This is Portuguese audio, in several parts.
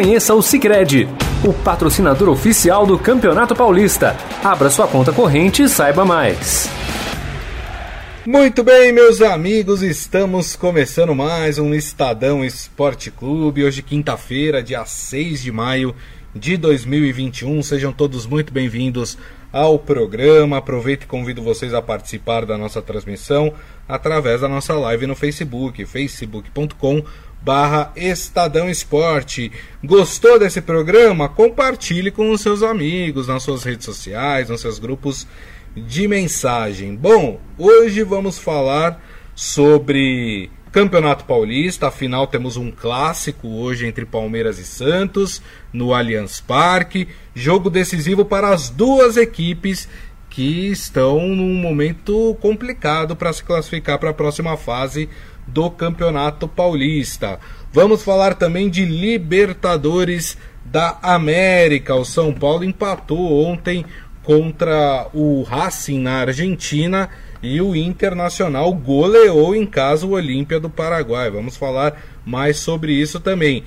Conheça o Sicredi, o patrocinador oficial do Campeonato Paulista. Abra sua conta corrente e saiba mais. Muito bem, meus amigos, estamos começando mais um Estadão Esporte Clube. Hoje, quinta-feira, dia 6 de maio de 2021. Sejam todos muito bem-vindos ao programa. Aproveito e convido vocês a participar da nossa transmissão através da nossa live no Facebook, facebook.com barra Estadão Esporte. Gostou desse programa? Compartilhe com os seus amigos nas suas redes sociais, nos seus grupos de mensagem. Bom, hoje vamos falar sobre Campeonato Paulista, afinal temos um clássico hoje entre Palmeiras e Santos no Allianz Parque, jogo decisivo para as duas equipes que estão num momento complicado para se classificar para a próxima fase do Campeonato Paulista. Vamos falar também de Libertadores da América. O São Paulo empatou ontem contra o Racing na Argentina e o Internacional goleou em casa o Olímpia do Paraguai. Vamos falar mais sobre isso também.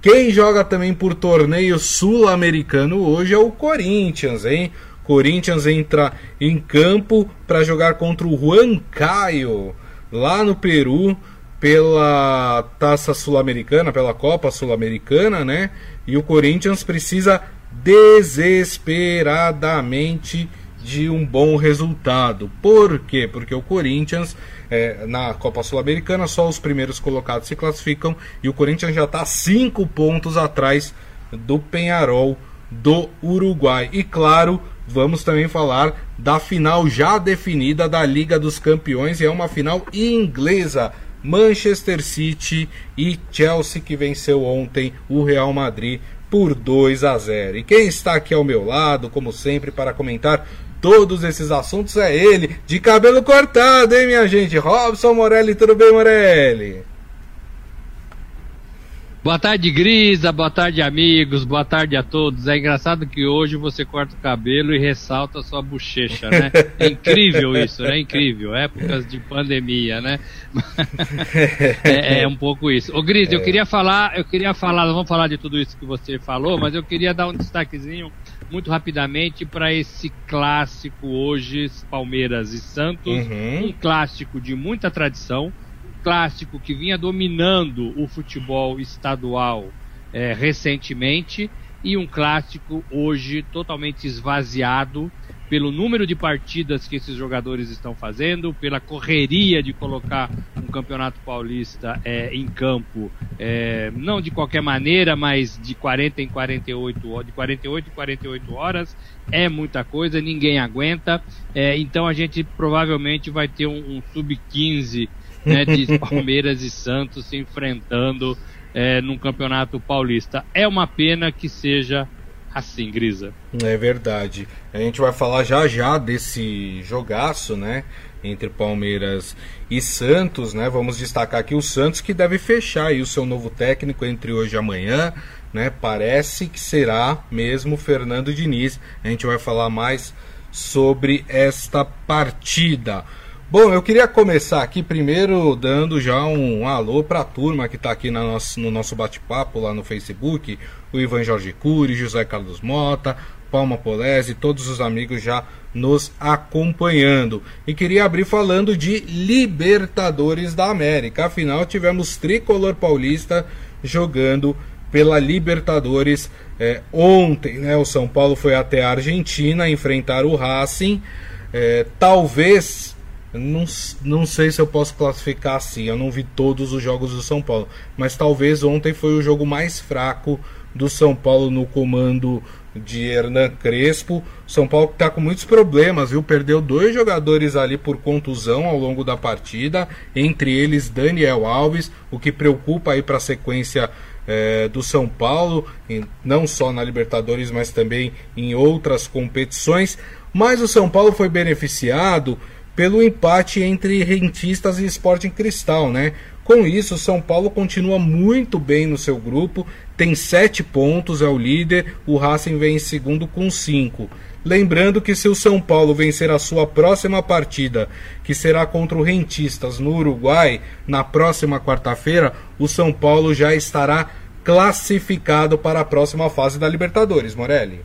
Quem joga também por torneio sul-americano hoje é o Corinthians, hein? Corinthians entra em campo para jogar contra o Juan Caio lá no Peru pela Taça Sul-Americana, pela Copa Sul-Americana, né? E o Corinthians precisa desesperadamente de um bom resultado. Por quê? Porque o Corinthians, é, na Copa Sul-Americana, só os primeiros colocados se classificam e o Corinthians já está cinco pontos atrás do Penharol do Uruguai. E claro, vamos também falar da final já definida da Liga dos Campeões e é uma final inglesa. Manchester City e Chelsea que venceu ontem o Real Madrid por 2 a 0. E quem está aqui ao meu lado, como sempre, para comentar todos esses assuntos é ele, de cabelo cortado, hein, minha gente? Robson Morelli, tudo bem, Morelli? Boa tarde, Grisa. Boa tarde, amigos. Boa tarde a todos. É engraçado que hoje você corta o cabelo e ressalta a sua bochecha, né? É incrível isso, né? Incrível. Épocas de pandemia, né? é, é, um pouco isso. Ô, Grisa, é. eu queria falar, eu queria falar, vamos falar de tudo isso que você falou, mas eu queria dar um destaquezinho muito rapidamente para esse clássico hoje, Palmeiras e Santos. Uhum. Um clássico de muita tradição clássico que vinha dominando o futebol estadual é, recentemente e um clássico hoje totalmente esvaziado pelo número de partidas que esses jogadores estão fazendo, pela correria de colocar um campeonato paulista é, em campo, é, não de qualquer maneira, mas de 40 em 48 de 48 em 48 horas, é muita coisa, ninguém aguenta. É, então a gente provavelmente vai ter um, um sub-15 né, de Palmeiras e Santos se enfrentando é, num campeonato paulista. É uma pena que seja assim, Grisa. É verdade. A gente vai falar já já desse jogaço, né? Entre Palmeiras e Santos, né? Vamos destacar aqui o Santos que deve fechar aí o seu novo técnico entre hoje e amanhã, né? Parece que será mesmo Fernando Diniz. A gente vai falar mais sobre esta partida. Bom, eu queria começar aqui primeiro dando já um alô para a turma que está aqui na nosso, no nosso bate-papo lá no Facebook, o Ivan Jorge Cury, José Carlos Mota, Palma Polese, todos os amigos já nos acompanhando. E queria abrir falando de Libertadores da América. Afinal, tivemos tricolor paulista jogando pela Libertadores é, ontem. Né? O São Paulo foi até a Argentina enfrentar o Racing. É, talvez não, não sei se eu posso classificar assim. Eu não vi todos os jogos do São Paulo. Mas talvez ontem foi o jogo mais fraco do São Paulo no comando de Hernan Crespo. São Paulo está com muitos problemas, viu? Perdeu dois jogadores ali por contusão ao longo da partida, entre eles Daniel Alves, o que preocupa aí para a sequência é, do São Paulo, em, não só na Libertadores, mas também em outras competições. Mas o São Paulo foi beneficiado pelo empate entre Rentistas e Sporting Cristal, né? Com isso, São Paulo continua muito bem no seu grupo, tem sete pontos, é o líder, o Racing vem em segundo com cinco. Lembrando que se o São Paulo vencer a sua próxima partida, que será contra o Rentistas no Uruguai, na próxima quarta-feira, o São Paulo já estará classificado para a próxima fase da Libertadores, Morelli.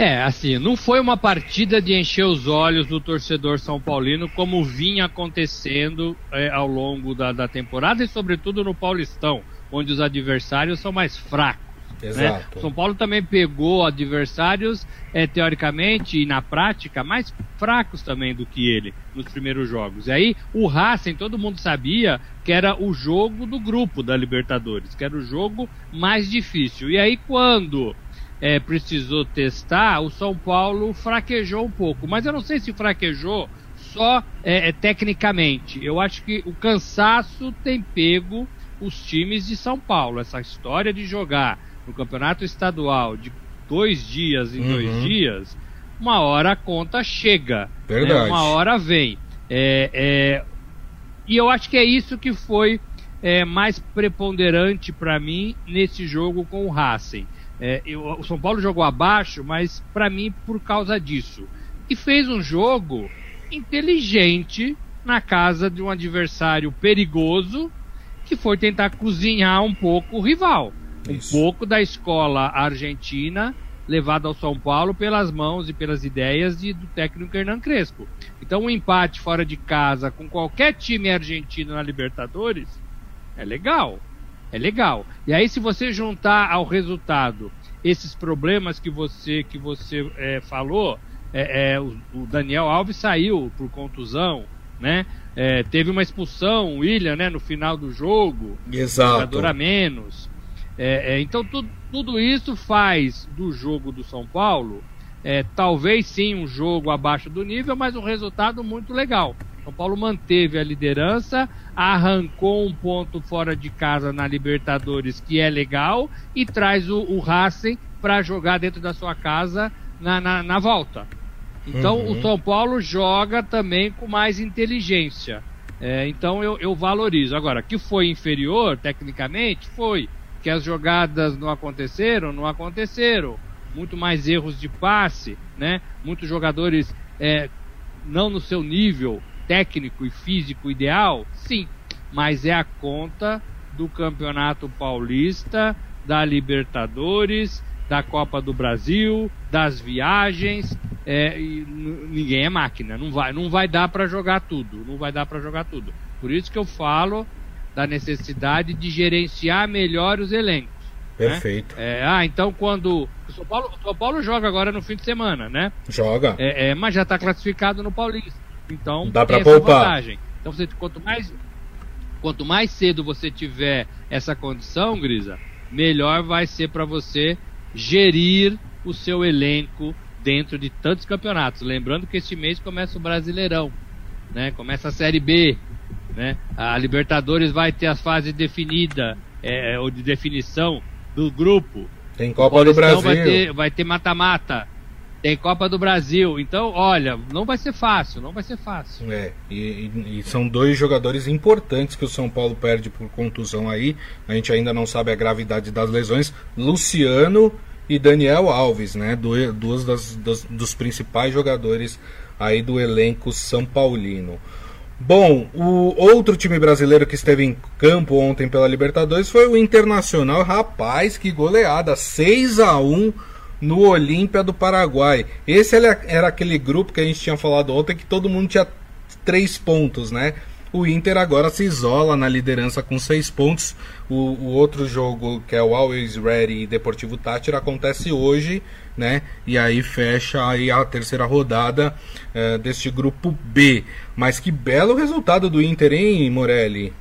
É, assim, não foi uma partida de encher os olhos do torcedor São Paulino como vinha acontecendo é, ao longo da, da temporada e, sobretudo, no Paulistão, onde os adversários são mais fracos. Né? São Paulo também pegou adversários, é, teoricamente e na prática, mais fracos também do que ele nos primeiros jogos. E aí, o Racing, todo mundo sabia que era o jogo do grupo da Libertadores, que era o jogo mais difícil. E aí, quando é, precisou testar, o São Paulo fraquejou um pouco. Mas eu não sei se fraquejou só é, é, tecnicamente. Eu acho que o cansaço tem pego os times de São Paulo. Essa história de jogar no campeonato estadual de dois dias em uhum. dois dias, uma hora a conta chega. Né? Verdade. Né? Uma hora vem. É, é, e eu acho que é isso que foi é, mais preponderante para mim nesse jogo com o Racing. É, eu, o São Paulo jogou abaixo, mas para mim por causa disso. E fez um jogo inteligente na casa de um adversário perigoso que foi tentar cozinhar um pouco o rival. Isso. Um pouco da escola argentina levada ao São Paulo pelas mãos e pelas ideias de, do técnico Hernan Crespo. Então, um empate fora de casa com qualquer time argentino na Libertadores é legal. É legal. E aí, se você juntar ao resultado esses problemas que você que você é, falou, é, é, o, o, Daniel Alves saiu por contusão, né? É, teve uma expulsão, o William, né, no final do jogo, Exato. jogador a menos. É, é, então tudo, tudo isso faz do jogo do São Paulo, talvez sim um jogo abaixo do nível, mas um resultado muito legal. São Paulo manteve a liderança, arrancou um ponto fora de casa na Libertadores, que é legal, e traz o, o Racing para jogar dentro da sua casa na, na, na volta. Então uhum. o São Paulo joga também com mais inteligência. É, então eu, eu valorizo. Agora, que foi inferior tecnicamente, foi. Que as jogadas não aconteceram, não aconteceram. Muito mais erros de passe, né? Muitos jogadores é, não no seu nível técnico e físico ideal? Sim, mas é a conta do Campeonato Paulista, da Libertadores, da Copa do Brasil, das viagens. É, ninguém é máquina, não vai, não vai dar para jogar tudo, não vai dar para jogar tudo. Por isso que eu falo da necessidade de gerenciar melhor os elencos. Né? Perfeito. Né? É, ah, então quando. O São Paulo, o São Paulo joga agora no fim de semana, né? Joga. É, é mas já está classificado no Paulista. Então, dá para poupar. Vantagem. Então, você, quanto mais quanto mais cedo você tiver essa condição, Grisa, melhor vai ser para você gerir o seu elenco dentro de tantos campeonatos. Lembrando que este mês começa o Brasileirão, né? Começa a Série B, né? A Libertadores vai ter as fases definidas é, ou de definição do grupo. Tem Copa do Brasil. Vai ter mata-mata. Tem Copa do Brasil. Então, olha, não vai ser fácil, não vai ser fácil. É, e, e, são dois jogadores importantes que o São Paulo perde por contusão aí. A gente ainda não sabe a gravidade das lesões. Luciano e Daniel Alves, né? Duas das, das, dos principais jogadores aí do elenco São Paulino. Bom, o outro time brasileiro que esteve em campo ontem pela Libertadores foi o Internacional. Rapaz, que goleada! 6 a 1 no Olímpia do Paraguai. Esse era aquele grupo que a gente tinha falado ontem que todo mundo tinha três pontos, né? O Inter agora se isola na liderança com seis pontos. O, o outro jogo, que é o Always Ready e Deportivo Tátira, acontece hoje, né? E aí fecha aí a terceira rodada uh, deste grupo B. Mas que belo resultado do Inter, hein, Morelli?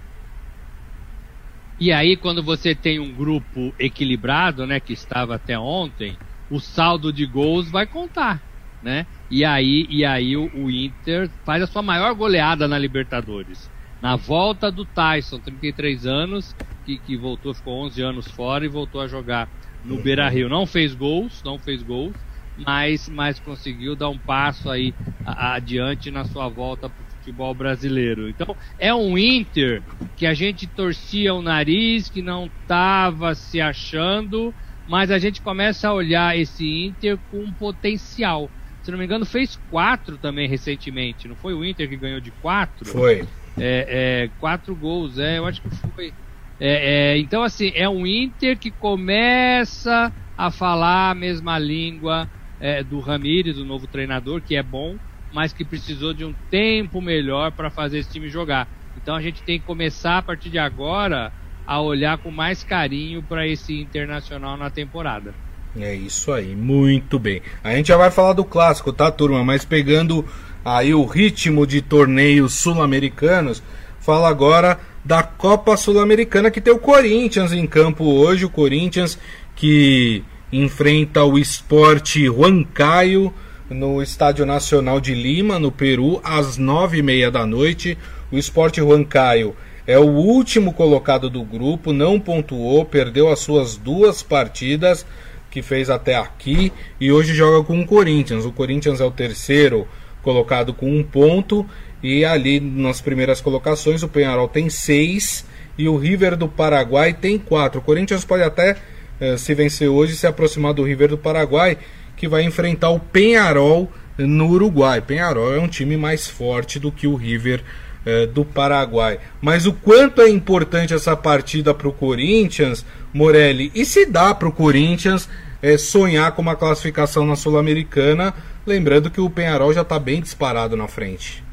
E aí, quando você tem um grupo equilibrado, né, que estava até ontem, o saldo de gols vai contar, né? E aí, e aí o, o Inter faz a sua maior goleada na Libertadores. Na volta do Tyson, 33 anos, que, que voltou, ficou 11 anos fora e voltou a jogar no uhum. Beira Rio. Não fez gols, não fez gols, mas, mas conseguiu dar um passo aí adiante na sua volta para o futebol brasileiro. Então é um Inter que a gente torcia o nariz, que não estava se achando, mas a gente começa a olhar esse Inter com potencial. Se não me engano, fez quatro também recentemente. Não foi o Inter que ganhou de quatro? Foi. É, é, quatro gols, é, eu acho que foi. É, é, então, assim, é um Inter que começa a falar a mesma língua é, do Ramires, o novo treinador, que é bom, mas que precisou de um tempo melhor para fazer esse time jogar. Então a gente tem que começar a partir de agora a olhar com mais carinho para esse internacional na temporada. É isso aí, muito bem. A gente já vai falar do clássico, tá, turma? Mas pegando aí o ritmo de torneios sul-americanos, fala agora da Copa Sul-Americana que tem o Corinthians em campo hoje. O Corinthians que enfrenta o Esporte Huancayo no Estádio Nacional de Lima, no Peru, às nove e meia da noite. O Esporte Huancayo é o último colocado do grupo, não pontuou, perdeu as suas duas partidas que fez até aqui e hoje joga com o Corinthians. O Corinthians é o terceiro colocado com um ponto e ali nas primeiras colocações o Penharol tem seis e o River do Paraguai tem quatro. O Corinthians pode até eh, se vencer hoje se aproximar do River do Paraguai que vai enfrentar o Penharol no Uruguai. Penharol é um time mais forte do que o River é, do Paraguai. Mas o quanto é importante essa partida para o Corinthians, Morelli, e se dá para o Corinthians é, sonhar com uma classificação na Sul-Americana, lembrando que o Penharol já está bem disparado na frente.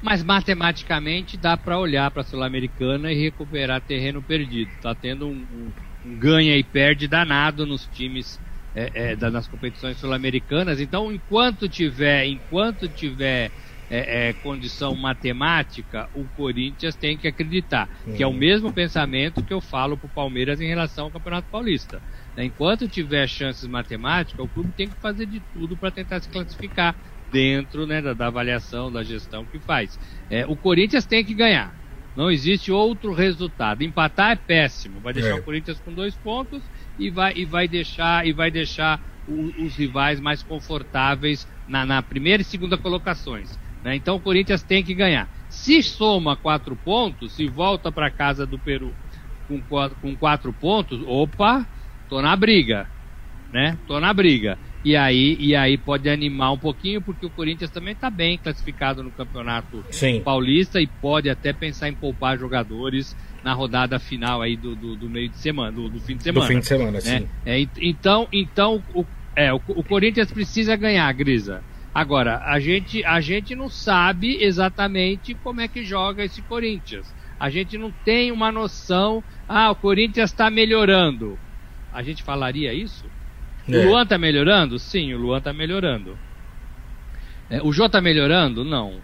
Mas matematicamente dá para olhar para a Sul-Americana e recuperar terreno perdido. Está tendo um, um, um, ganha e perde danado nos times é, é, das competições sul-americanas. Então, enquanto tiver, enquanto tiver é, é, condição matemática, o Corinthians tem que acreditar. Uhum. Que é o mesmo pensamento que eu falo para o Palmeiras em relação ao Campeonato Paulista. Né? Enquanto tiver chances matemáticas, o clube tem que fazer de tudo para tentar se classificar dentro né, da, da, avaliação, da gestão que faz. É, o Corinthians tem que ganhar. Não existe outro resultado. Empatar é péssimo. Vai deixar é. o Corinthians com dois pontos e vai, e vai deixar e vai deixar o, os rivais mais confortáveis na, na primeira e segunda colocações. Né? Então o Corinthians tem que ganhar. Se soma quatro pontos, se volta para casa do Peru com quatro, com quatro pontos, opa, tô na briga, né? Tô na briga. E aí, e aí pode animar um pouquinho, porque o Corinthians também está bem classificado no Campeonato Sim. Paulista e pode até pensar em poupar jogadores na rodada final aí do, do, do meio de semana, do, do, fim de semana. Do fim de semana, né? sim. É, então, então o, é, o, o Corinthians precisa ganhar, Grisa. Agora, a gente, a gente não sabe exatamente como é que joga esse Corinthians. A gente não tem uma noção. Ah, o Corinthians está melhorando. A gente falaria isso? É. O Luan está melhorando? Sim, o Luan está melhorando. É, o Jô está melhorando? Não.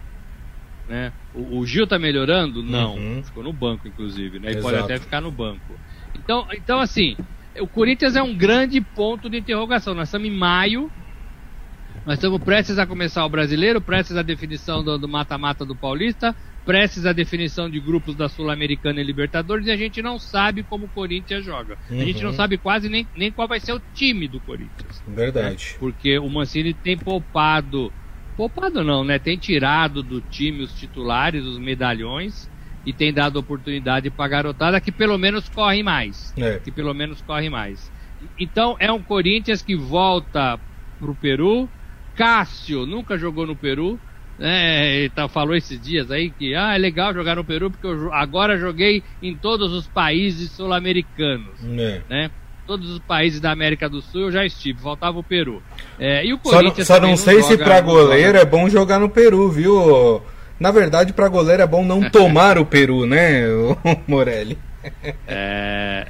Né? O, o Gil está melhorando? Não. Uhum. Ficou no banco, inclusive. Né? E pode até ficar no banco. Então, então, assim, o Corinthians é um grande ponto de interrogação. Nós estamos em maio nós estamos prestes a começar o brasileiro, prestes à definição do mata-mata do, do Paulista, prestes à definição de grupos da Sul-Americana e Libertadores, e a gente não sabe como o Corinthians joga. Uhum. A gente não uhum. sabe quase nem, nem qual vai ser o time do Corinthians. Verdade. Né? Porque o Mancini tem poupado. Poupado não, né? Tem tirado do time os titulares, os medalhões, e tem dado oportunidade para a garotada que pelo menos corre mais. É. Que pelo menos corre mais. Então é um Corinthians que volta para o Peru Cássio nunca jogou no Peru. Né, ele tá, falou esses dias aí que ah, é legal jogar no Peru porque eu agora joguei em todos os países sul-americanos. É. Né? Todos os países da América do Sul eu já estive, faltava o Peru. É, e o Corinthians só, só não sei se para goleiro é bom jogar no Peru, viu? Na verdade, para goleiro é bom não tomar o Peru, né, Morelli? É...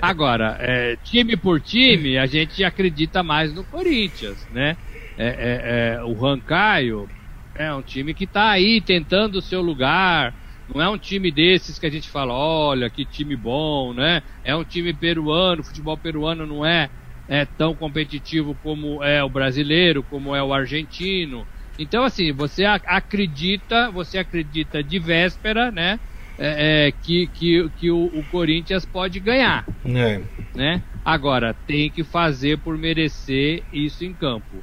Agora, é, time por time, a gente acredita mais no Corinthians, né? É, é, é o Rancaio é um time que está aí tentando o seu lugar. Não é um time desses que a gente fala, olha, que time bom, né? É um time peruano, o futebol peruano não é, é tão competitivo como é o brasileiro, como é o argentino. Então, assim, você acredita, você acredita de véspera, né? É, é, que, que, que o, o, Corinthians pode ganhar. É. Né? Agora, tem que fazer por merecer isso em campo.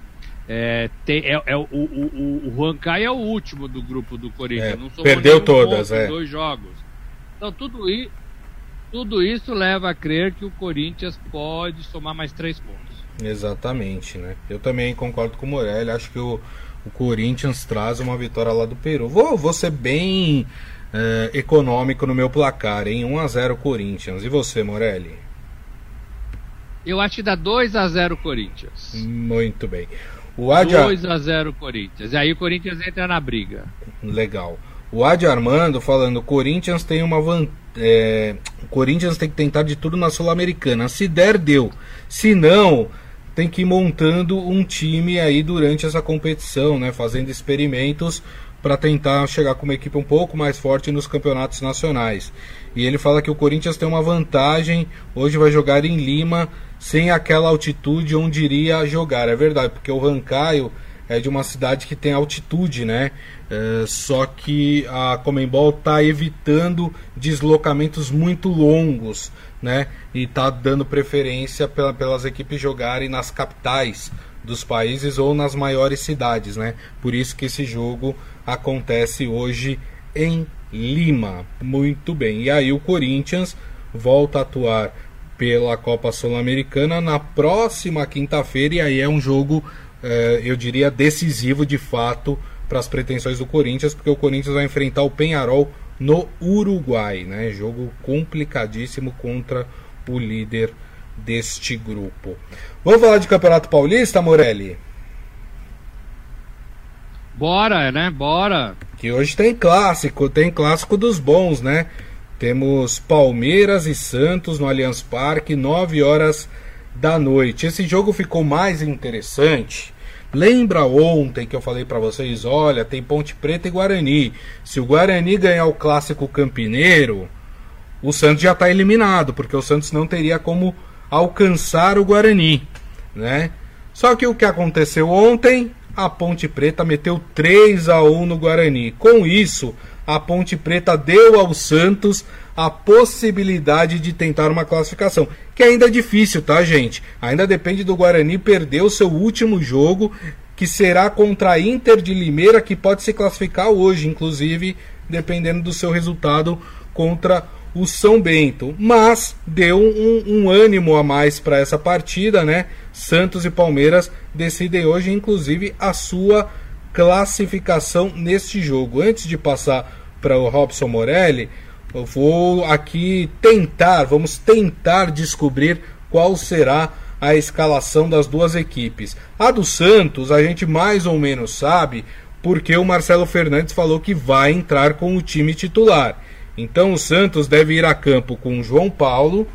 É, tem, é, é, o, o, o Huancaí é o último do grupo do Corinthians. É, perdeu todas, é. dois jogos. Então tudo, i, tudo isso leva a crer que o Corinthians pode somar mais três pontos. Exatamente, né? Eu também concordo com o Morelli. Acho que o, o Corinthians traz uma vitória lá do Peru. Vou, vou ser bem uh, econômico no meu placar, em 1 a 0 Corinthians. E você, Morelli? Eu acho que dá 2 a 0 Corinthians. Muito bem. O Adi... 2 a 0 Corinthians. E aí o Corinthians entra na briga. Legal. O Adi Armando falando, Corinthians tem uma vantagem. É, Corinthians tem que tentar de tudo na Sul-Americana. Se der, deu. Se não, tem que ir montando um time aí durante essa competição, né? Fazendo experimentos para tentar chegar com uma equipe um pouco mais forte nos campeonatos nacionais. E ele fala que o Corinthians tem uma vantagem, hoje vai jogar em Lima, sem aquela altitude onde iria jogar. É verdade, porque o Rancaio é de uma cidade que tem altitude, né? É, só que a Comembol está evitando deslocamentos muito longos, né? E está dando preferência pela, pelas equipes jogarem nas capitais dos países ou nas maiores cidades, né? Por isso que esse jogo acontece hoje em Lima. Muito bem. E aí o Corinthians volta a atuar pela Copa Sul-Americana na próxima quinta-feira e aí é um jogo é, eu diria, decisivo de fato para as pretensões do Corinthians, porque o Corinthians vai enfrentar o Penharol no Uruguai, né? Jogo complicadíssimo contra o líder deste grupo. Vamos falar de Campeonato Paulista, Morelli? Bora, né? Bora. Que hoje tem clássico, tem clássico dos bons, né? Temos Palmeiras e Santos no Allianz Parque, 9 horas da noite. Esse jogo ficou mais interessante. Lembra ontem que eu falei para vocês, olha, tem Ponte Preta e Guarani. Se o Guarani ganhar o clássico campineiro, o Santos já está eliminado, porque o Santos não teria como alcançar o Guarani, né? Só que o que aconteceu ontem, a Ponte Preta meteu 3 a 1 no Guarani. Com isso, a Ponte Preta deu ao Santos a possibilidade de tentar uma classificação, que ainda é difícil, tá, gente? Ainda depende do Guarani perder o seu último jogo, que será contra a Inter de Limeira, que pode se classificar hoje, inclusive, dependendo do seu resultado contra o São Bento. Mas deu um, um ânimo a mais para essa partida, né? Santos e Palmeiras decidem hoje, inclusive, a sua classificação neste jogo. Antes de passar para o Robson Morelli, eu vou aqui tentar, vamos tentar descobrir qual será a escalação das duas equipes. A do Santos, a gente mais ou menos sabe, porque o Marcelo Fernandes falou que vai entrar com o time titular. Então o Santos deve ir a campo com João Paulo,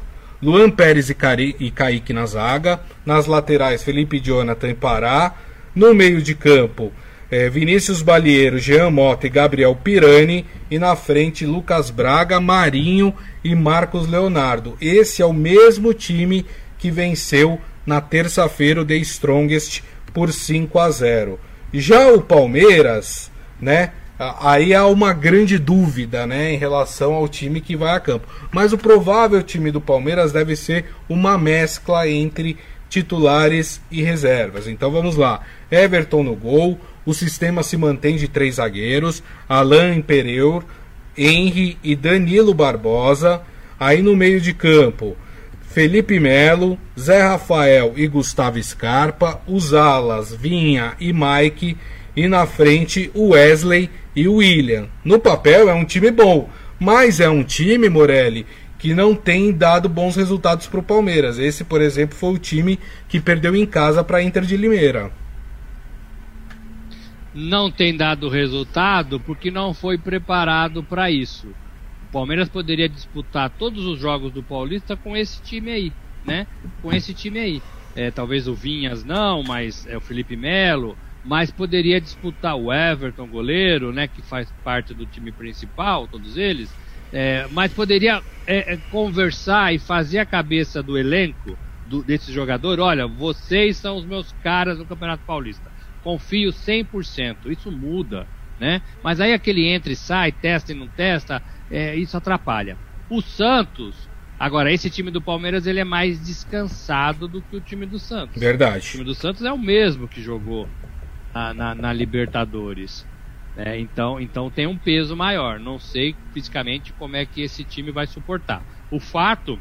Luan Pérez e, Cari e Kaique na zaga, nas laterais Felipe Jonathan e Pará, no meio de campo é, Vinícius Balieiro, Jean Mota e Gabriel Pirani. E na frente, Lucas Braga, Marinho e Marcos Leonardo. Esse é o mesmo time que venceu na terça-feira o The Strongest por 5 a 0. Já o Palmeiras, né? Aí há uma grande dúvida, né, em relação ao time que vai a campo. Mas o provável time do Palmeiras deve ser uma mescla entre titulares e reservas. Então vamos lá. Everton no gol, o sistema se mantém de três zagueiros, Alain Pereur, Henry e Danilo Barbosa. Aí no meio de campo, Felipe Melo, Zé Rafael e Gustavo Scarpa, os alas Vinha e Mike e na frente o Wesley e o William. No papel é um time bom, mas é um time, Morelli, que não tem dado bons resultados para o Palmeiras. Esse, por exemplo, foi o time que perdeu em casa para a Inter de Limeira não tem dado resultado porque não foi preparado para isso. Palmeiras poderia disputar todos os jogos do Paulista com esse time aí, né? Com esse time aí. É, talvez o Vinhas não, mas é o Felipe Melo, mas poderia disputar o Everton, goleiro, né? Que faz parte do time principal, todos eles. É, mas poderia é, é conversar e fazer a cabeça do elenco do, desse jogador. Olha, vocês são os meus caras no Campeonato Paulista confio 100%. Isso muda, né? Mas aí aquele entra e sai, testa e não testa, é, isso atrapalha. O Santos, agora esse time do Palmeiras ele é mais descansado do que o time do Santos. Verdade. O time do Santos é o mesmo que jogou na, na, na Libertadores. É, então, então tem um peso maior. Não sei fisicamente como é que esse time vai suportar. O fato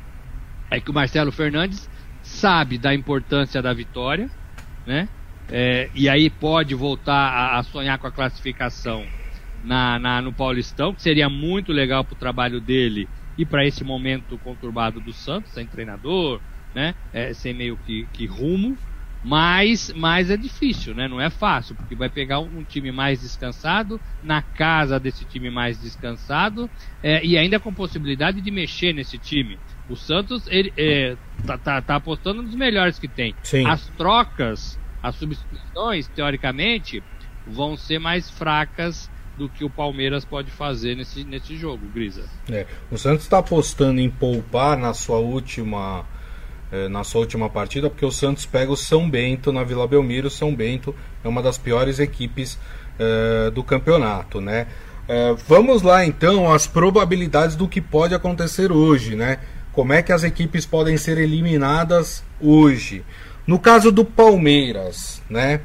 é que o Marcelo Fernandes sabe da importância da vitória, né? é, e aí pode voltar a, a, sonhar com a classificação na, na no Paulistão, que seria muito legal para o trabalho dele e para esse momento conturbado do Santos, sem treinador, né? É, sem meio que, que rumo. Mas, mas é difícil, né? Não é fácil, porque vai pegar um, time mais descansado, na casa desse time mais descansado, é, e ainda com possibilidade de mexer nesse time. O Santos ele, é, tá, tá, tá, apostando nos melhores que tem. Sim. As trocas, as substituições, teoricamente, vão ser mais fracas do que o Palmeiras pode fazer nesse, nesse jogo, Grisa. É, o Santos está apostando em poupar na sua última é, na sua última partida, porque o Santos pega o São Bento na Vila Belmiro. O São Bento é uma das piores equipes é, do campeonato, né? É, vamos lá então as probabilidades do que pode acontecer hoje, né? Como é que as equipes podem ser eliminadas hoje? No caso do Palmeiras, né?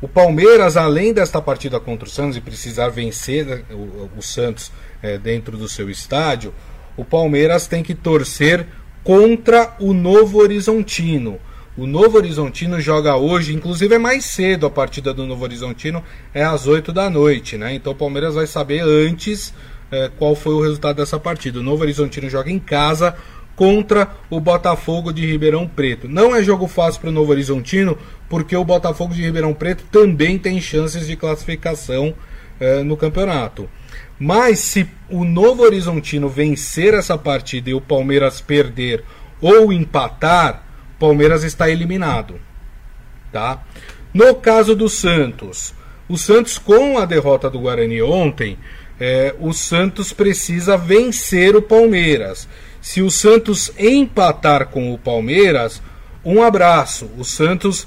O Palmeiras, além desta partida contra o Santos e precisar vencer o, o Santos é, dentro do seu estádio, o Palmeiras tem que torcer contra o Novo Horizontino. O Novo Horizontino joga hoje, inclusive é mais cedo a partida do Novo Horizontino, é às 8 da noite, né? Então o Palmeiras vai saber antes é, qual foi o resultado dessa partida. O Novo Horizontino joga em casa contra o Botafogo de Ribeirão Preto. Não é jogo fácil para o Novo Horizontino, porque o Botafogo de Ribeirão Preto também tem chances de classificação é, no campeonato. Mas se o Novo Horizontino vencer essa partida e o Palmeiras perder ou empatar, o Palmeiras está eliminado. Tá? No caso do Santos, o Santos com a derrota do Guarani ontem, é, o Santos precisa vencer o Palmeiras. Se o Santos empatar com o Palmeiras, um abraço. O Santos,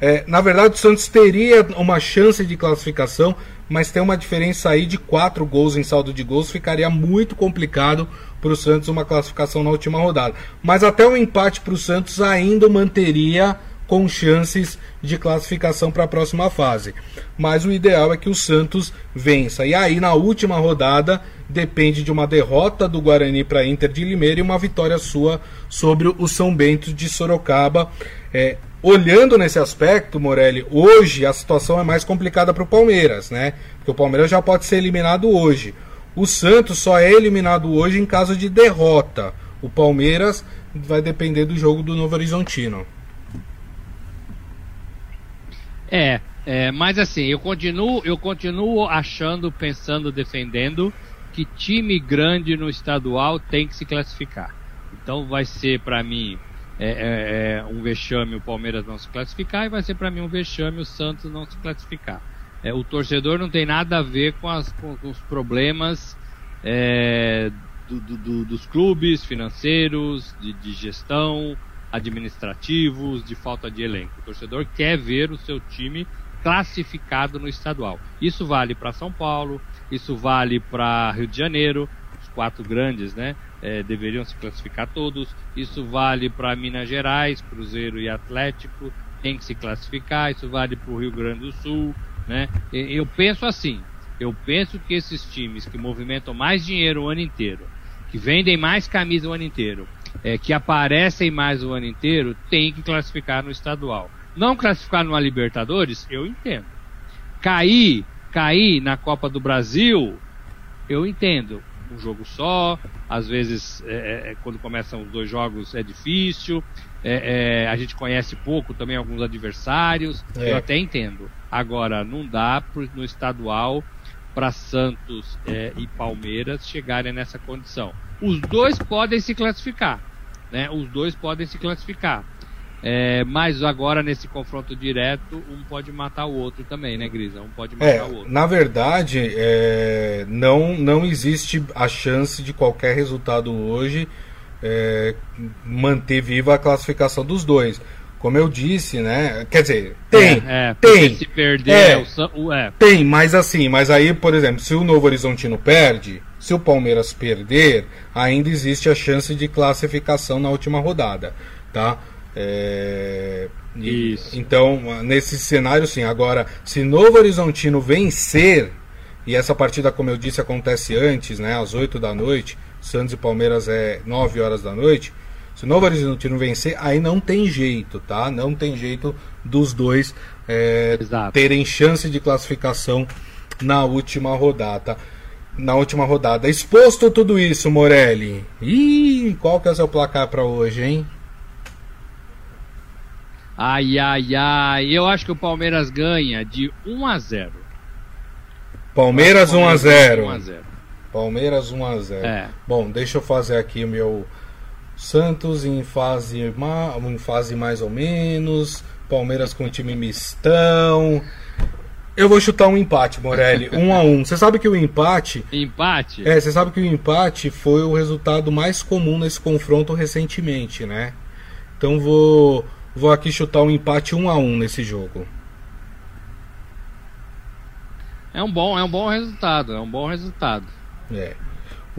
é, na verdade, o Santos teria uma chance de classificação, mas tem uma diferença aí de quatro gols em saldo de gols, ficaria muito complicado para o Santos uma classificação na última rodada. Mas até o um empate para o Santos ainda manteria com chances de classificação para a próxima fase. Mas o ideal é que o Santos vença. E aí, na última rodada, depende de uma derrota do Guarani para Inter de Limeira e uma vitória sua sobre o São Bento de Sorocaba. É, olhando nesse aspecto, Morelli, hoje a situação é mais complicada para o Palmeiras, né? Porque o Palmeiras já pode ser eliminado hoje. O Santos só é eliminado hoje em caso de derrota. O Palmeiras vai depender do jogo do Novo Horizontino. É, é, mas assim, eu continuo, eu continuo achando, pensando, defendendo que time grande no estadual tem que se classificar. Então vai ser para mim é, é, é, um vexame o Palmeiras não se classificar e vai ser para mim um vexame o Santos não se classificar. É, o torcedor não tem nada a ver com, as, com, com os problemas é, do, do, do, dos clubes financeiros, de, de, gestão, administrativos, de falta de elenco. O torcedor quer ver o seu time classificado no estadual. Isso vale para São Paulo, isso vale para Rio de Janeiro, os quatro grandes, né? é, deveriam se classificar todos. Isso vale para Minas Gerais, Cruzeiro e Atlético, tem que se classificar. Isso vale para o Rio Grande do Sul. Né? Eu penso assim: eu penso que esses times que movimentam mais dinheiro o ano inteiro, que vendem mais camisa o ano inteiro, é, que aparecem mais o ano inteiro, tem que classificar no estadual. Não classificar numa Libertadores, eu entendo. Cair, cair na Copa do Brasil, eu entendo um jogo só, às vezes é, é, é, quando começam os dois jogos é difícil, é, é a gente conhece pouco também alguns adversários, eu até entendo. Agora, não dá pro, no estadual para Santos e Palmeiras chegarem nessa condição. Os dois podem se classificar, né? Os dois podem se classificar. É, mas agora nesse confronto direto, um pode matar o outro também, né, Grisa? Um pode matar é, o outro. Na verdade, é, não, não existe a chance de qualquer resultado hoje é, manter viva a classificação dos dois. Como eu disse, né? Quer dizer, tem. É, é tem. Se perder, é, o, é. Tem, mas assim, mas aí, por exemplo, se o Novo Horizontino perde, se o Palmeiras perder, ainda existe a chance de classificação na última rodada, tá? É, Isso. Então, nesse cenário, sim. Agora, se Novo Horizontino vencer, e essa partida, como eu disse, acontece antes, né, às 8 da noite, Santos e Palmeiras é 9 horas da noite. Se o Novo Horizontino vencer, aí não tem jeito, tá? Não tem jeito dos dois é, terem chance de classificação na última rodada. Na última rodada. Exposto tudo isso, Morelli. Ih, qual que é o seu placar para hoje, hein? Ai, ai, ai. Eu acho que o Palmeiras ganha de 1 a 0. Palmeiras 1 a 0. 1 a 0. Palmeiras 1 a 0. É. Bom, deixa eu fazer aqui o meu Santos em fase, ma... em fase mais ou menos. Palmeiras com time mistão. Eu vou chutar um empate, Morelli. 1 um a 1 um. Você sabe que o empate. Empate? É, você sabe que o empate foi o resultado mais comum nesse confronto recentemente, né? Então vou, vou aqui chutar um empate 1 um a 1 nesse jogo. É um bom, é um bom resultado, é um bom resultado. É.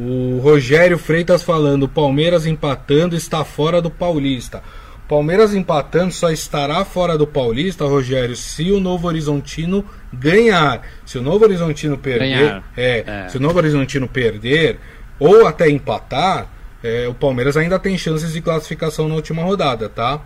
O Rogério Freitas falando: Palmeiras empatando está fora do Paulista. Palmeiras empatando só estará fora do Paulista, Rogério, se o Novo Horizontino ganhar. Se o Novo Horizontino perder, é, é, se o Novo Horizontino perder ou até empatar, é, o Palmeiras ainda tem chances de classificação na última rodada, tá?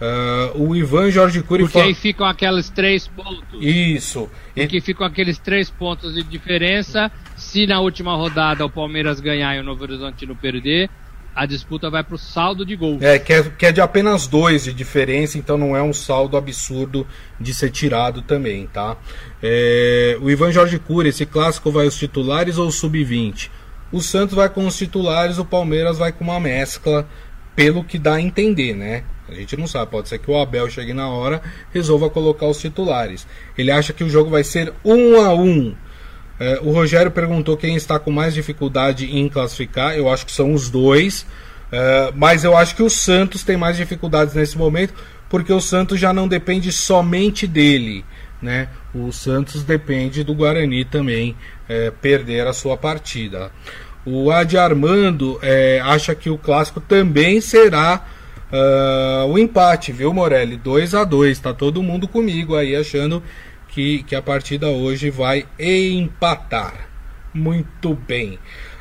Uh, o Ivan Jorge Cury Porque fala... aí ficam aqueles três pontos. Isso. E... ficam aqueles três pontos de diferença. Se na última rodada o Palmeiras ganhar e o Novo Horizontino perder, a disputa vai para o saldo de gols. É que, é, que é de apenas dois de diferença, então não é um saldo absurdo de ser tirado também, tá? É, o Ivan Jorge Cury, esse clássico vai os titulares ou sub-20? O Santos vai com os titulares, o Palmeiras vai com uma mescla, pelo que dá a entender, né? A gente não sabe, pode ser que o Abel chegue na hora resolva colocar os titulares. Ele acha que o jogo vai ser um a um. É, o Rogério perguntou quem está com mais dificuldade em classificar. Eu acho que são os dois. É, mas eu acho que o Santos tem mais dificuldades nesse momento, porque o Santos já não depende somente dele. Né? O Santos depende do Guarani também é, perder a sua partida. O Adi Armando é, acha que o clássico também será uh, o empate, viu, Morelli? 2 a 2 Tá todo mundo comigo aí achando que, que a partida hoje vai empatar. Muito bem.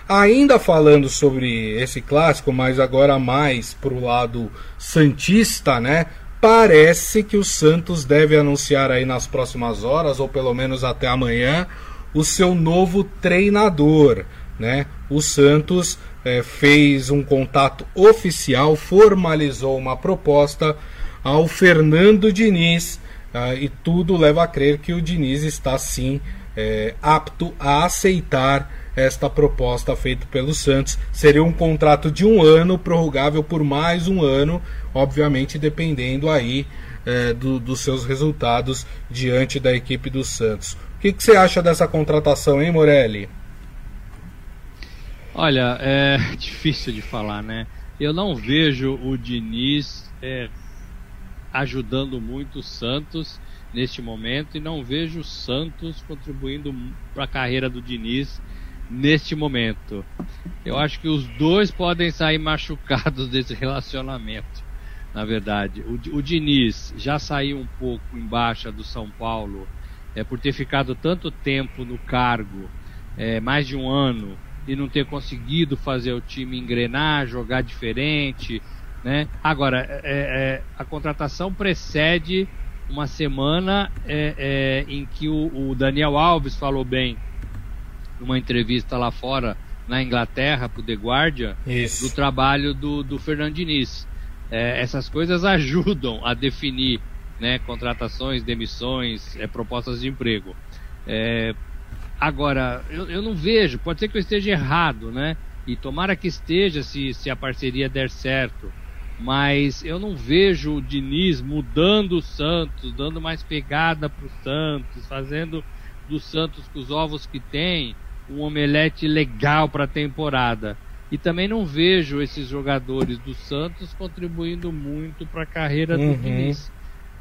Ainda falando sobre esse clássico, mas agora mais pro lado santista, né? Parece que o Santos deve anunciar aí nas próximas horas, ou pelo menos até amanhã, o seu novo treinador né? O Santos é, fez um contato oficial, formalizou uma proposta ao Fernando Diniz uh, e tudo leva a crer que o Diniz está sim é, apto a aceitar esta proposta feita pelo Santos. Seria um contrato de um ano, prorrogável por mais um ano, obviamente dependendo aí é, do, dos seus resultados diante da equipe do Santos. O que, que você acha dessa contratação, hein, Morelli? Olha, é difícil de falar, né? Eu não vejo o Diniz é, ajudando muito o Santos neste momento e não vejo o Santos contribuindo para a carreira do Diniz neste momento. Eu acho que os dois podem sair machucados desse relacionamento, na verdade. O, o Diniz já saiu um pouco em baixa do São Paulo é, por ter ficado tanto tempo no cargo, é, mais de um ano, e não ter conseguido fazer o time engrenar, jogar diferente, né? Agora, é, é, a contratação precede uma semana é, é em que o, o, Daniel Alves falou bem numa entrevista lá fora na Inglaterra para o The Guardian Isso. do trabalho do, do Fernando Diniz. É, essas coisas ajudam a definir né, contratações, demissões, é, propostas de emprego. Agora, eu, eu não vejo, pode ser que eu esteja errado, né? E tomara que esteja se, se a parceria der certo. Mas eu não vejo o Diniz mudando o Santos, dando mais pegada pro Santos, fazendo do Santos com os ovos que tem um omelete legal para a temporada. E também não vejo esses jogadores do Santos contribuindo muito para a carreira uhum. do Diniz.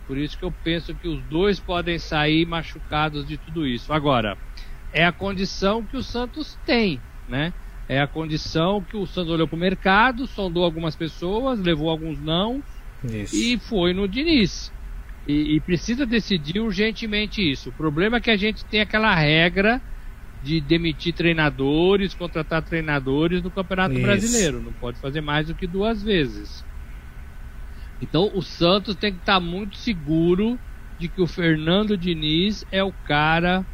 Por isso que eu penso que os dois podem sair machucados de tudo isso. Agora, é a condição que o Santos tem, né? É a condição que o Santos olhou para o mercado, sondou algumas pessoas, levou alguns não isso. e foi no Diniz. E, e, precisa decidir urgentemente isso. O problema é que a gente tem aquela regra de demitir treinadores, contratar treinadores no Campeonato isso. Brasileiro. Não pode fazer mais do que duas vezes. Então o Santos tem que estar muito seguro de que o Fernando Diniz é o cara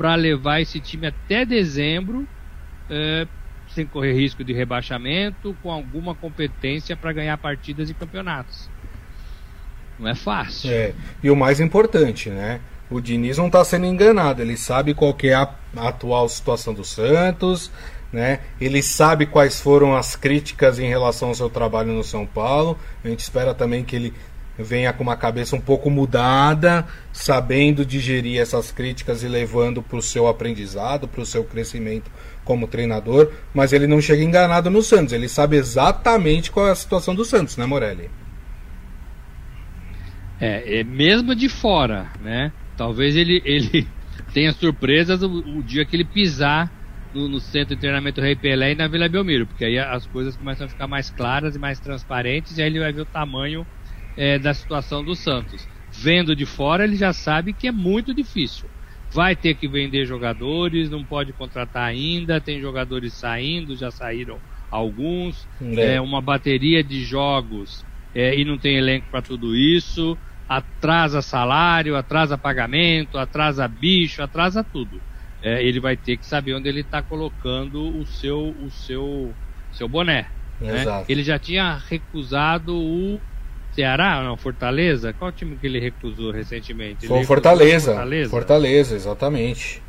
para levar esse time até dezembro, é, sem correr risco de rebaixamento, com alguma competência para ganhar partidas e campeonatos. Não é fácil. É. E o mais importante, né? O Diniz não está sendo enganado. Ele sabe qual é a atual situação do Santos, né? Ele sabe quais foram as críticas em relação ao seu trabalho no São Paulo. A gente espera também que ele venha com uma cabeça um pouco mudada, sabendo digerir essas críticas e levando para o seu aprendizado, para o seu crescimento como treinador. Mas ele não chega enganado no Santos. Ele sabe exatamente qual é a situação do Santos, né, Morelli? É, é mesmo de fora, né? Talvez ele, ele tenha surpresas o, o dia que ele pisar no, no, centro de treinamento Rei Pelé e na Vila Belmiro, porque aí as coisas começam a ficar mais claras e mais transparentes e aí ele vai ver o tamanho é, da situação do Santos. Vendo de fora, ele já sabe que é muito difícil. Vai ter que vender jogadores, não pode contratar ainda, tem jogadores saindo, já saíram alguns, é, é uma bateria de jogos é, e não tem elenco para tudo isso atrasa salário, atrasa pagamento, atrasa bicho, atrasa tudo. É, ele vai ter que saber onde ele está colocando o seu, o seu, seu boné. Né? Ele já tinha recusado o Ceará, não, Fortaleza? Qual time que ele recusou recentemente? Foi Fortaleza. Fortaleza. Fortaleza, exatamente.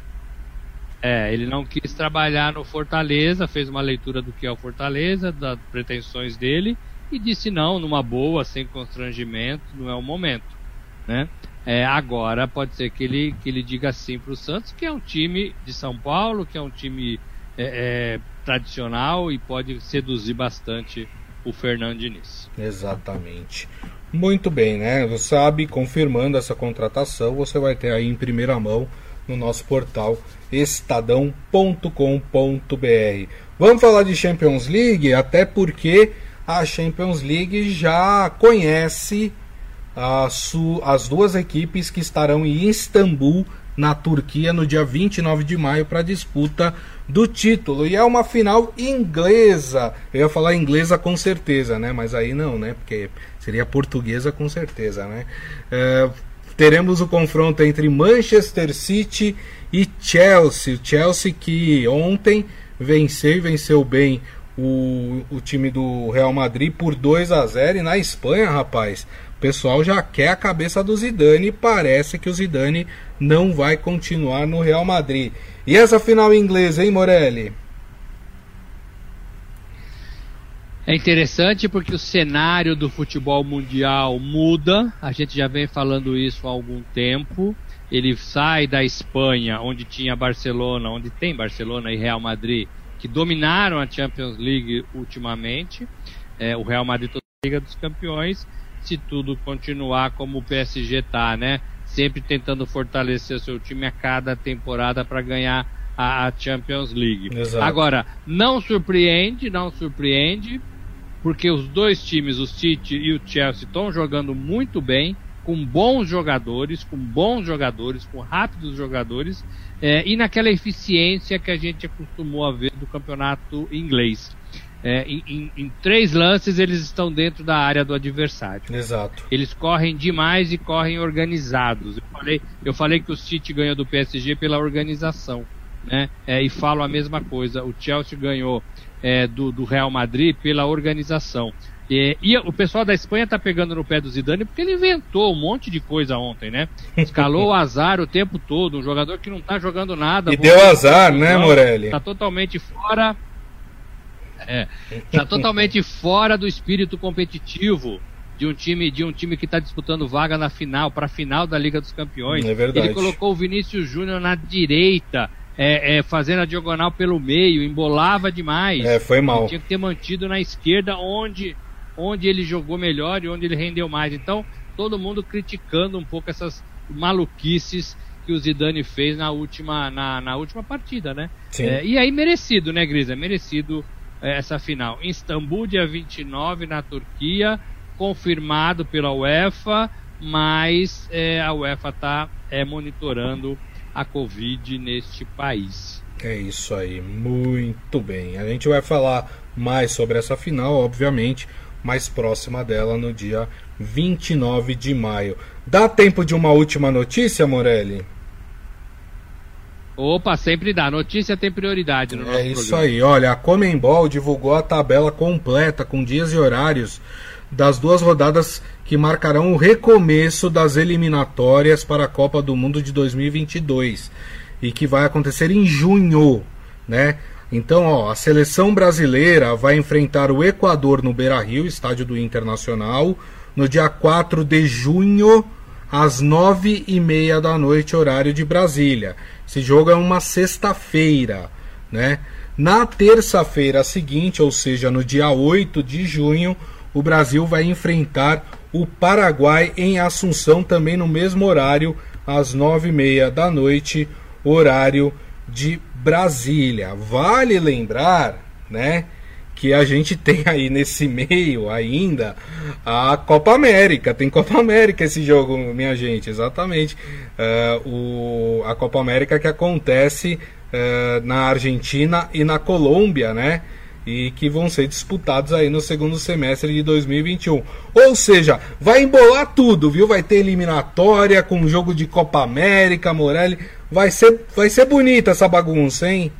É, ele não quis trabalhar no Fortaleza, fez uma leitura do que é o Fortaleza, das pretensões dele, e disse não, numa boa, sem constrangimento, não é o momento, né? É, agora pode ser que ele, que ele diga sim para o Santos, que é um time de São Paulo, que é um time é, é, tradicional e pode seduzir bastante o Fernando Diniz. Exatamente. Muito bem, né? Você sabe, confirmando essa contratação, você vai ter aí em primeira mão no nosso portal estadão.com.br. Vamos falar de Champions League, até porque a Champions League já conhece as duas equipes que estarão em Istambul, na Turquia, no dia 29 de maio, para disputa do título. E é uma final inglesa. Eu ia falar inglesa com certeza, né? Mas aí não, né? Porque seria portuguesa com certeza, né? É, teremos o confronto entre Manchester City e Chelsea. Chelsea que ontem venceu e venceu bem o, o time do Real Madrid por 2 a 0 e na Espanha, rapaz, pessoal já quer a cabeça do Zidane e parece que o Zidane não vai continuar no Real Madrid. E essa final inglesa, hein, Morelli? É interessante porque o cenário do futebol mundial muda. A gente já vem falando isso há algum tempo. Ele sai da Espanha, onde tinha Barcelona, onde tem Barcelona e Real Madrid, que dominaram a Champions League ultimamente. É, o Real Madrid toda a Liga dos Campeões, se tudo continuar como o PSG está, né? Sempre tentando fortalecer seu time a cada temporada para ganhar a, a, Champions League. Exato. Agora, não surpreende, não surpreende, porque os dois times, o City e o Chelsea, estão jogando muito bem, com bons jogadores, com bons jogadores, com rápidos jogadores, é, e naquela eficiência que a gente acostumou a ver do campeonato inglês. É, em, em, em, três lances eles estão dentro da área do adversário. Exato. Eles correm demais e correm organizados. Eu falei, eu falei que o City ganhou do PSG pela organização, né? É, e falo a mesma coisa. O Chelsea ganhou é, do, do Real Madrid pela organização. É, e o pessoal da Espanha tá pegando no pé do Zidane porque ele inventou um monte de coisa ontem, né? Escalou o azar o tempo todo, um jogador que não tá jogando nada. E deu azar, né, Morelli? Tá totalmente fora. É, tá totalmente fora do espírito competitivo de um time de um time que está disputando vaga na final, para a final da Liga dos Campeões. É verdade. Ele colocou o Vinícius Júnior na direita, é, é, fazendo a diagonal pelo meio, embolava demais. É, foi mal. Ele tinha que ter mantido na esquerda, onde onde ele jogou melhor e onde ele rendeu mais. Então, todo mundo criticando um pouco essas maluquices que o Zidane fez na última, na, na última partida, né? É, e aí merecido, né, Grisa? Merecido é, essa final. Em Istambul, dia 29, na Turquia, confirmado pela UEFA, mas é, a UEFA está é, monitorando a Covid neste país. É isso aí, muito bem. A gente vai falar mais sobre essa final, obviamente, mais próxima dela no dia 29 de maio. Dá tempo de uma última notícia, Morelli? Opa, sempre dá. Notícia tem prioridade no é nosso É isso programa. aí. Olha, a Comembol divulgou a tabela completa com dias e horários das duas rodadas que marcarão o recomeço das eliminatórias para a Copa do Mundo de 2022 e que vai acontecer em junho, né? Então, ó, a seleção brasileira vai enfrentar o Equador no Beira-Rio, estádio do Internacional, no dia 4 de junho, às nove e meia da noite, horário de Brasília. Esse jogo é uma sexta-feira, né? Na terça-feira seguinte, ou seja, no dia 8 de junho, o Brasil vai enfrentar o Paraguai em Assunção, também no mesmo horário, às nove e meia da noite, horário de Brasília. Vale lembrar, né, que a gente tem aí nesse meio ainda a Copa América. Tem Copa América esse jogo, minha gente, exatamente. Uh, o, a Copa América que acontece uh, na Argentina e na Colômbia, né? E que vão ser disputados aí no segundo semestre de 2021. Ou seja, vai embolar tudo, viu? Vai ter eliminatória com jogo de Copa América, Morelli. Vai ser, vai ser bonita essa bagunça, hein?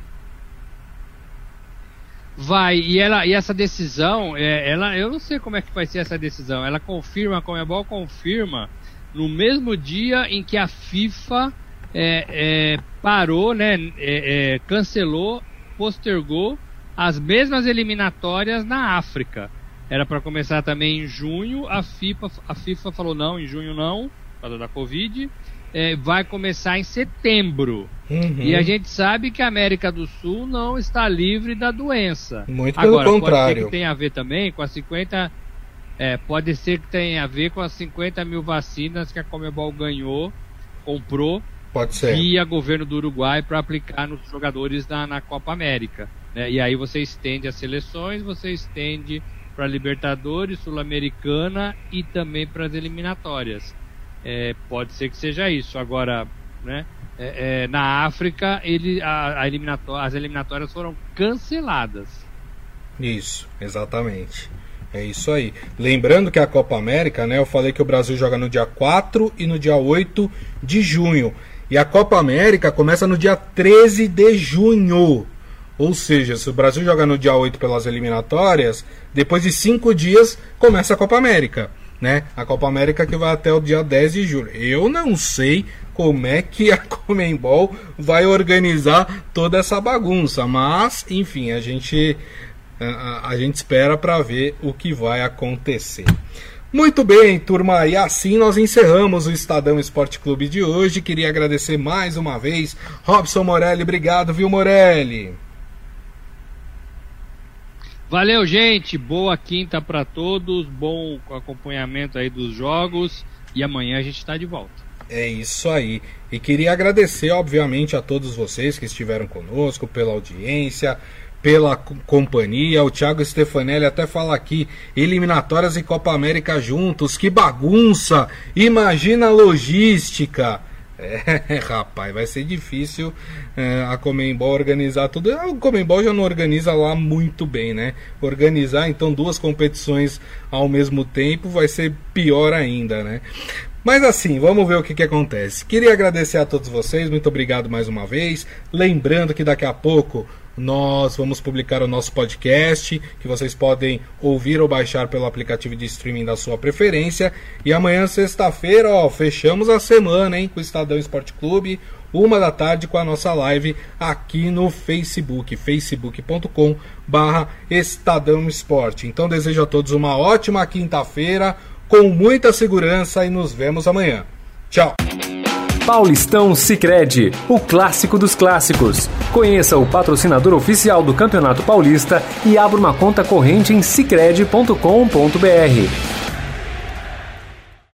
Vai, e, ela, e essa decisão, é, ela, eu não sei como é que vai ser essa decisão. Ela confirma, a Comebol confirma, no mesmo dia em que a FIFA é, é, parou, né, é, é, cancelou, postergou as mesmas eliminatórias na África. Era para começar também em junho, a FIFA, a FIFA falou não, em junho não, por causa da Covid. É, vai começar em setembro. Uhum. E a gente sabe que a América do Sul não está livre da doença. Muito pelo Agora, contrário. Pode ser que tenha a ver também com as 50. É, pode ser que tenha a ver com as 50 mil vacinas que a Comebol ganhou, comprou pode ser. via governo do Uruguai para aplicar nos jogadores na, na Copa América. Né? E aí você estende as seleções, você estende para Libertadores, Sul-Americana e também para as eliminatórias. É, pode ser que seja isso. Agora, né, é, é, na África, ele, a, a eliminatória, as eliminatórias foram canceladas. Isso, exatamente. É isso aí. Lembrando que a Copa América, né, eu falei que o Brasil joga no dia 4 e no dia 8 de junho. E a Copa América começa no dia 13 de junho. Ou seja, se o Brasil joga no dia 8 pelas eliminatórias, depois de cinco dias começa a Copa América né? A Copa América que vai até o dia 10 de julho. Eu não sei como é que a Comembol vai organizar toda essa bagunça, mas enfim, a gente a, a gente espera para ver o que vai acontecer. Muito bem, turma, e assim nós encerramos o Estadão Esporte Clube de hoje. Queria agradecer mais uma vez Robson Morelli, obrigado, viu, Morelli? Valeu, gente. Boa quinta para todos. Bom acompanhamento aí dos jogos. E amanhã a gente está de volta. É isso aí. E queria agradecer, obviamente, a todos vocês que estiveram conosco, pela audiência, pela companhia. O Thiago Stefanelli até fala aqui: eliminatórias e Copa América juntos. Que bagunça! Imagina a logística. É, rapaz, vai ser difícil é, a Comembol organizar tudo. A Comembol já não organiza lá muito bem, né? Organizar então duas competições ao mesmo tempo vai ser pior ainda, né? Mas assim, vamos ver o que, que acontece. Queria agradecer a todos vocês, muito obrigado mais uma vez. Lembrando que daqui a pouco nós vamos publicar o nosso podcast, que vocês podem ouvir ou baixar pelo aplicativo de streaming da sua preferência. E amanhã, sexta-feira, ó, fechamos a semana, hein, com o Estadão Esporte Clube, uma da tarde com a nossa live aqui no Facebook, facebook.com Estadão Esporte. Então desejo a todos uma ótima quinta-feira, com muita segurança e nos vemos amanhã. Tchau! Paulistão Sicredi, o clássico dos clássicos. Conheça o patrocinador oficial do Campeonato Paulista e abra uma conta corrente em sicredi.com.br.